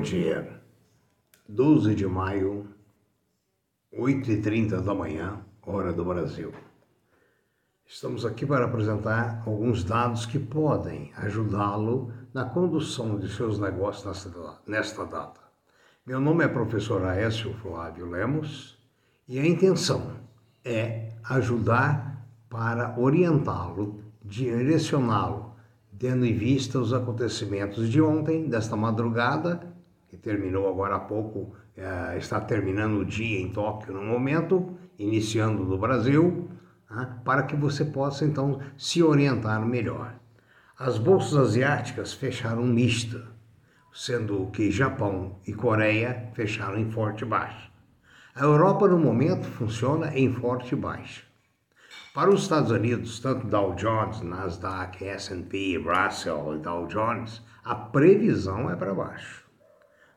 Dia. 12 de maio, 8h30 da manhã, hora do Brasil. Estamos aqui para apresentar alguns dados que podem ajudá-lo na condução de seus negócios nesta data. Meu nome é professor Aécio Flávio Lemos e a intenção é ajudar para orientá-lo, direcioná-lo, tendo em vista os acontecimentos de ontem, desta madrugada terminou agora há pouco, é, está terminando o dia em Tóquio no momento, iniciando no Brasil, né, para que você possa então se orientar melhor. As bolsas asiáticas fecharam mista, sendo que Japão e Coreia fecharam em forte baixa. A Europa no momento funciona em forte baixa. Para os Estados Unidos, tanto Dow Jones, Nasdaq, S&P, Russell e Dow Jones, a previsão é para baixo.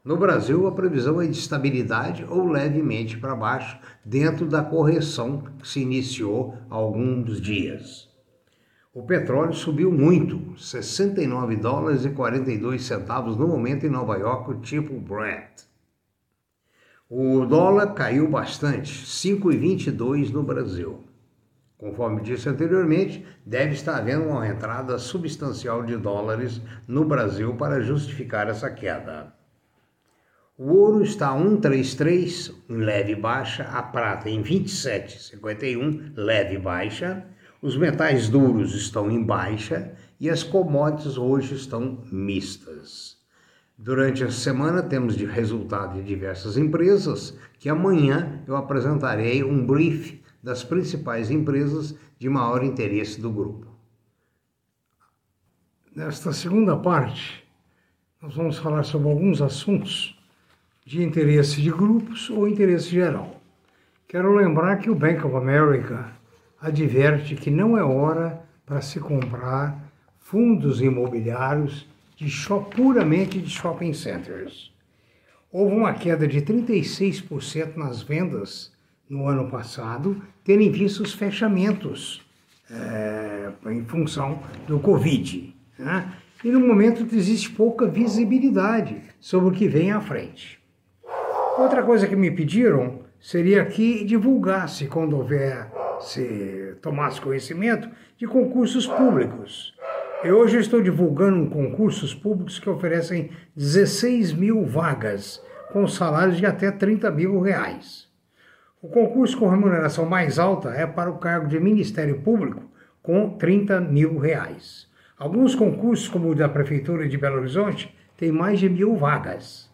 No Brasil, a previsão é de estabilidade ou levemente para baixo, dentro da correção que se iniciou há alguns dias. O petróleo subiu muito, 69 dólares e 42 centavos no momento em Nova York, tipo Brent. O dólar caiu bastante, 5,22 no Brasil. Conforme disse anteriormente, deve estar havendo uma entrada substancial de dólares no Brasil para justificar essa queda. O ouro está a 133 em leve baixa, a prata em 27,51 leve baixa, os metais duros estão em baixa e as commodities hoje estão mistas. Durante a semana temos de resultado de diversas empresas que amanhã eu apresentarei um brief das principais empresas de maior interesse do grupo. Nesta segunda parte, nós vamos falar sobre alguns assuntos de interesse de grupos ou interesse geral. Quero lembrar que o Bank of America adverte que não é hora para se comprar fundos imobiliários de shop, puramente de shopping centers. Houve uma queda de 36% nas vendas no ano passado, tendo em vista os fechamentos é, em função do Covid. Né? E no momento existe pouca visibilidade sobre o que vem à frente. Outra coisa que me pediram seria que divulgasse, quando houver, se tomasse conhecimento, de concursos públicos. Eu hoje estou divulgando concursos públicos que oferecem 16 mil vagas, com salários de até 30 mil reais. O concurso com remuneração mais alta é para o cargo de Ministério Público, com 30 mil reais. Alguns concursos, como o da Prefeitura de Belo Horizonte, têm mais de mil vagas.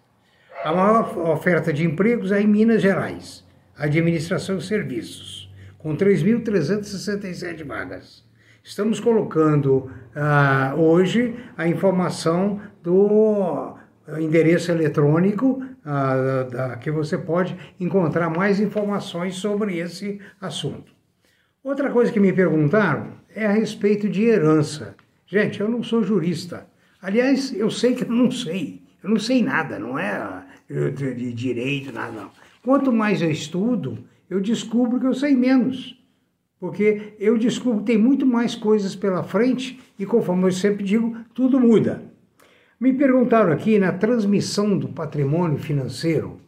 A maior oferta de empregos é em Minas Gerais, administração e serviços, com 3.367 vagas. Estamos colocando uh, hoje a informação do endereço eletrônico uh, da, que você pode encontrar mais informações sobre esse assunto. Outra coisa que me perguntaram é a respeito de herança. Gente, eu não sou jurista. Aliás, eu sei que eu não sei. Eu não sei nada, não é de direito, nada não. Quanto mais eu estudo, eu descubro que eu sei menos. Porque eu descubro que tem muito mais coisas pela frente e, conforme eu sempre digo, tudo muda. Me perguntaram aqui na transmissão do patrimônio financeiro,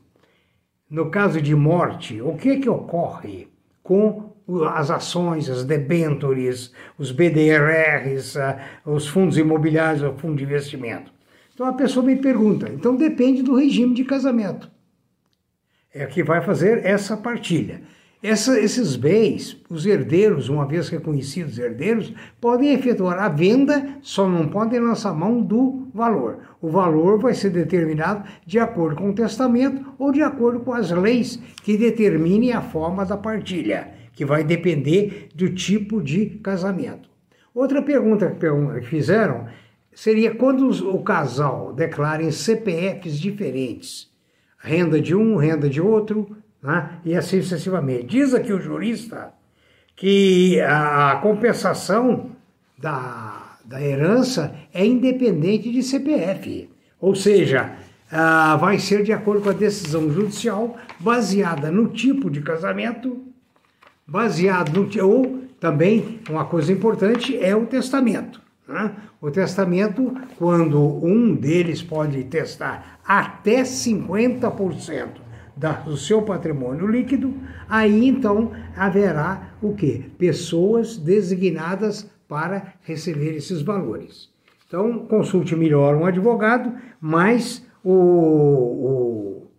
no caso de morte, o que que ocorre com as ações, as debêntures, os BDRs, ah, os fundos imobiliários, o fundo de investimento. Então a pessoa me pergunta, então depende do regime de casamento. É que vai fazer essa partilha. Essa, esses bens, os herdeiros, uma vez reconhecidos herdeiros, podem efetuar a venda, só não podem lançar mão do valor. O valor vai ser determinado de acordo com o testamento ou de acordo com as leis que determinem a forma da partilha, que vai depender do tipo de casamento. Outra pergunta que fizeram seria quando o casal declara em CPFs diferentes, renda de um, renda de outro, né? e assim sucessivamente. Diz aqui o jurista que a compensação da, da herança é independente de CPF, ou seja, vai ser de acordo com a decisão judicial baseada no tipo de casamento, baseado no ou também uma coisa importante é o testamento. O testamento, quando um deles pode testar até 50% do seu patrimônio líquido, aí então haverá o quê? Pessoas designadas para receber esses valores. Então, consulte melhor um advogado, mas o, o,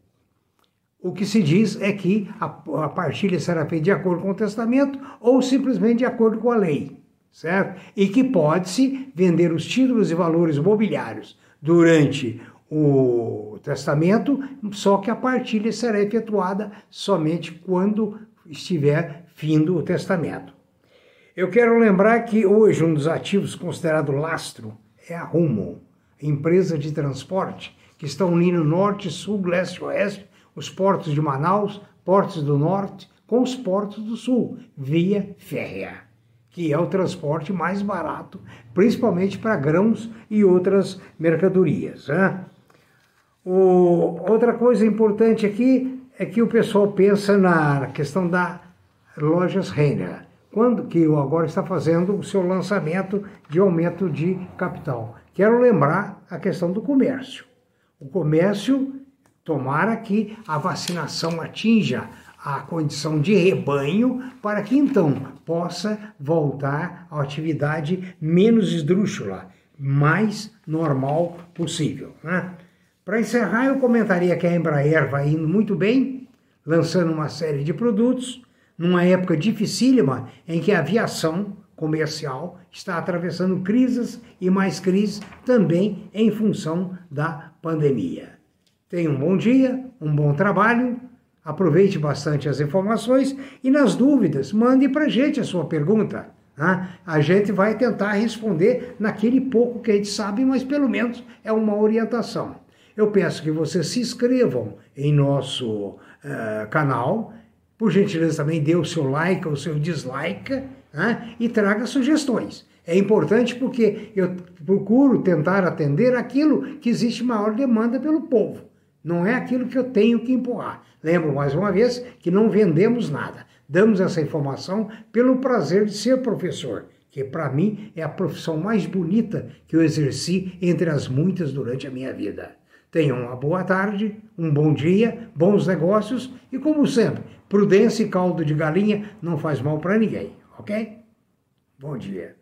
o que se diz é que a, a partilha será feita de acordo com o testamento ou simplesmente de acordo com a lei, certo? E que pode-se vender os títulos e valores mobiliários durante o testamento, só que a partilha será efetuada somente quando estiver findo o testamento. Eu quero lembrar que hoje um dos ativos considerado lastro é a Rumo, empresa de transporte que está unindo norte, sul, leste e oeste, os portos de Manaus, portos do norte com os portos do sul, via férrea, que é o transporte mais barato, principalmente para grãos e outras mercadorias. Né? O, outra coisa importante aqui é que o pessoal pensa na questão da lojas Renner quando que o agora está fazendo o seu lançamento de aumento de capital. Quero lembrar a questão do comércio. O comércio, tomara que a vacinação atinja a condição de rebanho para que então possa voltar à atividade menos esdrúxula, mais normal possível. Né? Para encerrar, eu comentaria que a Embraer vai indo muito bem, lançando uma série de produtos numa época dificílima em que a aviação comercial está atravessando crises e mais crises também em função da pandemia. Tenha um bom dia, um bom trabalho, aproveite bastante as informações e nas dúvidas mande para a gente a sua pergunta. Né? A gente vai tentar responder naquele pouco que a gente sabe, mas pelo menos é uma orientação. Eu peço que vocês se inscrevam em nosso uh, canal por gentileza, também dê o seu like ou o seu dislike né? e traga sugestões. É importante porque eu procuro tentar atender aquilo que existe maior demanda pelo povo. Não é aquilo que eu tenho que empurrar. Lembro mais uma vez que não vendemos nada. Damos essa informação pelo prazer de ser professor, que para mim é a profissão mais bonita que eu exerci entre as muitas durante a minha vida. Tenham uma boa tarde, um bom dia, bons negócios e, como sempre, prudência e caldo de galinha não faz mal para ninguém, ok? Bom dia.